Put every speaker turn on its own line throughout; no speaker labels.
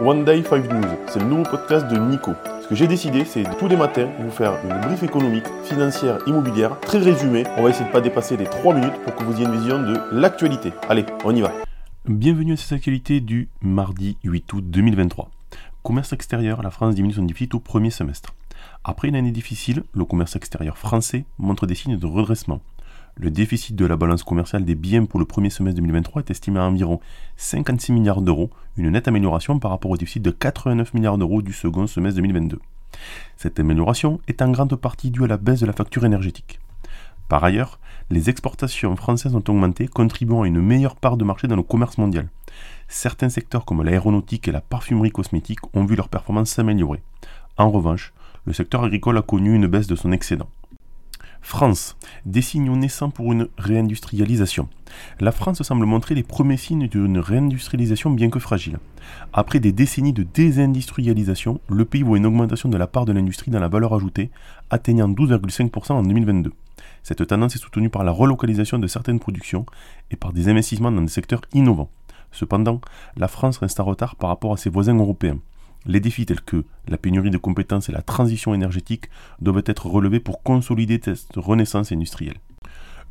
One Day 5 News, c'est le nouveau podcast de Nico. Ce que j'ai décidé, c'est tous les matins vous faire une brief économique, financière, immobilière, très résumée. On va essayer de pas dépasser les 3 minutes pour que vous ayez une vision de l'actualité. Allez, on y va.
Bienvenue à cette actualité du mardi 8 août 2023. Commerce extérieur, la France diminue son déficit au premier semestre. Après une année difficile, le commerce extérieur français montre des signes de redressement. Le déficit de la balance commerciale des biens pour le premier semestre 2023 est estimé à environ 56 milliards d'euros, une nette amélioration par rapport au déficit de 89 milliards d'euros du second semestre 2022. Cette amélioration est en grande partie due à la baisse de la facture énergétique. Par ailleurs, les exportations françaises ont augmenté, contribuant à une meilleure part de marché dans le commerce mondial. Certains secteurs comme l'aéronautique et la parfumerie cosmétique ont vu leur performance s'améliorer. En revanche, le secteur agricole a connu une baisse de son excédent. France, des signaux naissants pour une réindustrialisation. La France semble montrer les premiers signes d'une réindustrialisation bien que fragile. Après des décennies de désindustrialisation, le pays voit une augmentation de la part de l'industrie dans la valeur ajoutée, atteignant 12,5% en 2022. Cette tendance est soutenue par la relocalisation de certaines productions et par des investissements dans des secteurs innovants. Cependant, la France reste en retard par rapport à ses voisins européens. Les défis tels que la pénurie de compétences et la transition énergétique doivent être relevés pour consolider cette renaissance industrielle.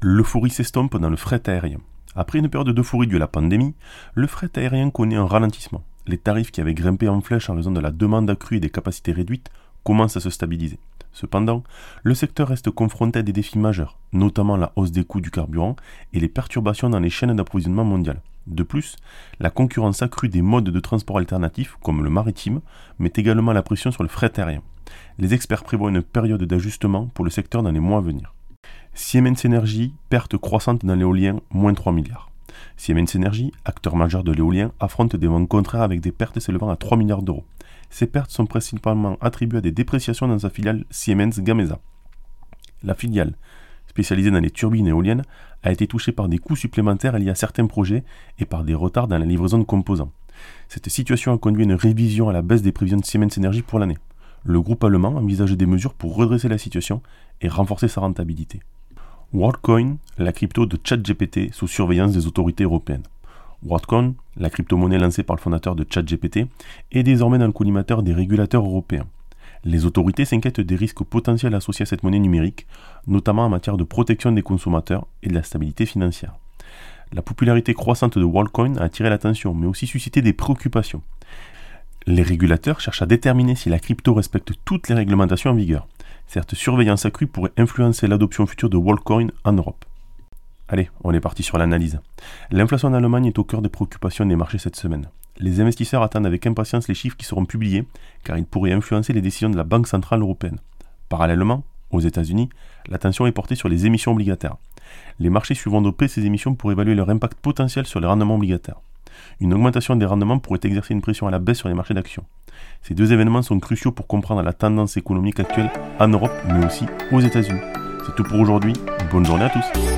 L'euphorie s'estompe dans le fret aérien. Après une période d'euphorie due à la pandémie, le fret aérien connaît un ralentissement. Les tarifs qui avaient grimpé en flèche en raison de la demande accrue et des capacités réduites commencent à se stabiliser. Cependant, le secteur reste confronté à des défis majeurs, notamment la hausse des coûts du carburant et les perturbations dans les chaînes d'approvisionnement mondiales. De plus, la concurrence accrue des modes de transport alternatifs, comme le maritime, met également la pression sur le fret aérien. Les experts prévoient une période d'ajustement pour le secteur dans les mois à venir. Siemens Energy, perte croissante dans l'éolien, moins 3 milliards. Siemens Energy, acteur majeur de l'éolien, affronte des vents contraires avec des pertes s'élevant à 3 milliards d'euros. Ces pertes sont principalement attribuées à des dépréciations dans sa filiale Siemens Gamesa. La filiale, spécialisée dans les turbines éoliennes, a été touchée par des coûts supplémentaires liés à certains projets et par des retards dans la livraison de composants. Cette situation a conduit à une révision à la baisse des prévisions de Siemens Energy pour l'année. Le groupe allemand envisage des mesures pour redresser la situation et renforcer sa rentabilité. WorldCoin, la crypto de ChatGPT sous surveillance des autorités européennes. WorldCoin, la crypto-monnaie lancée par le fondateur de ChatGPT, est désormais dans le collimateur des régulateurs européens. Les autorités s'inquiètent des risques potentiels associés à cette monnaie numérique, notamment en matière de protection des consommateurs et de la stabilité financière. La popularité croissante de WorldCoin a attiré l'attention, mais aussi suscité des préoccupations. Les régulateurs cherchent à déterminer si la crypto respecte toutes les réglementations en vigueur. Cette surveillance accrue pourrait influencer l'adoption future de WorldCoin en Europe. Allez, on est parti sur l'analyse. L'inflation en Allemagne est au cœur des préoccupations des marchés cette semaine. Les investisseurs attendent avec impatience les chiffres qui seront publiés, car ils pourraient influencer les décisions de la Banque Centrale Européenne. Parallèlement, aux États-Unis, l'attention est portée sur les émissions obligataires. Les marchés suivront de près ces émissions pour évaluer leur impact potentiel sur les rendements obligataires. Une augmentation des rendements pourrait exercer une pression à la baisse sur les marchés d'actions. Ces deux événements sont cruciaux pour comprendre la tendance économique actuelle en Europe, mais aussi aux États-Unis. C'est tout pour aujourd'hui. Bonne journée à tous.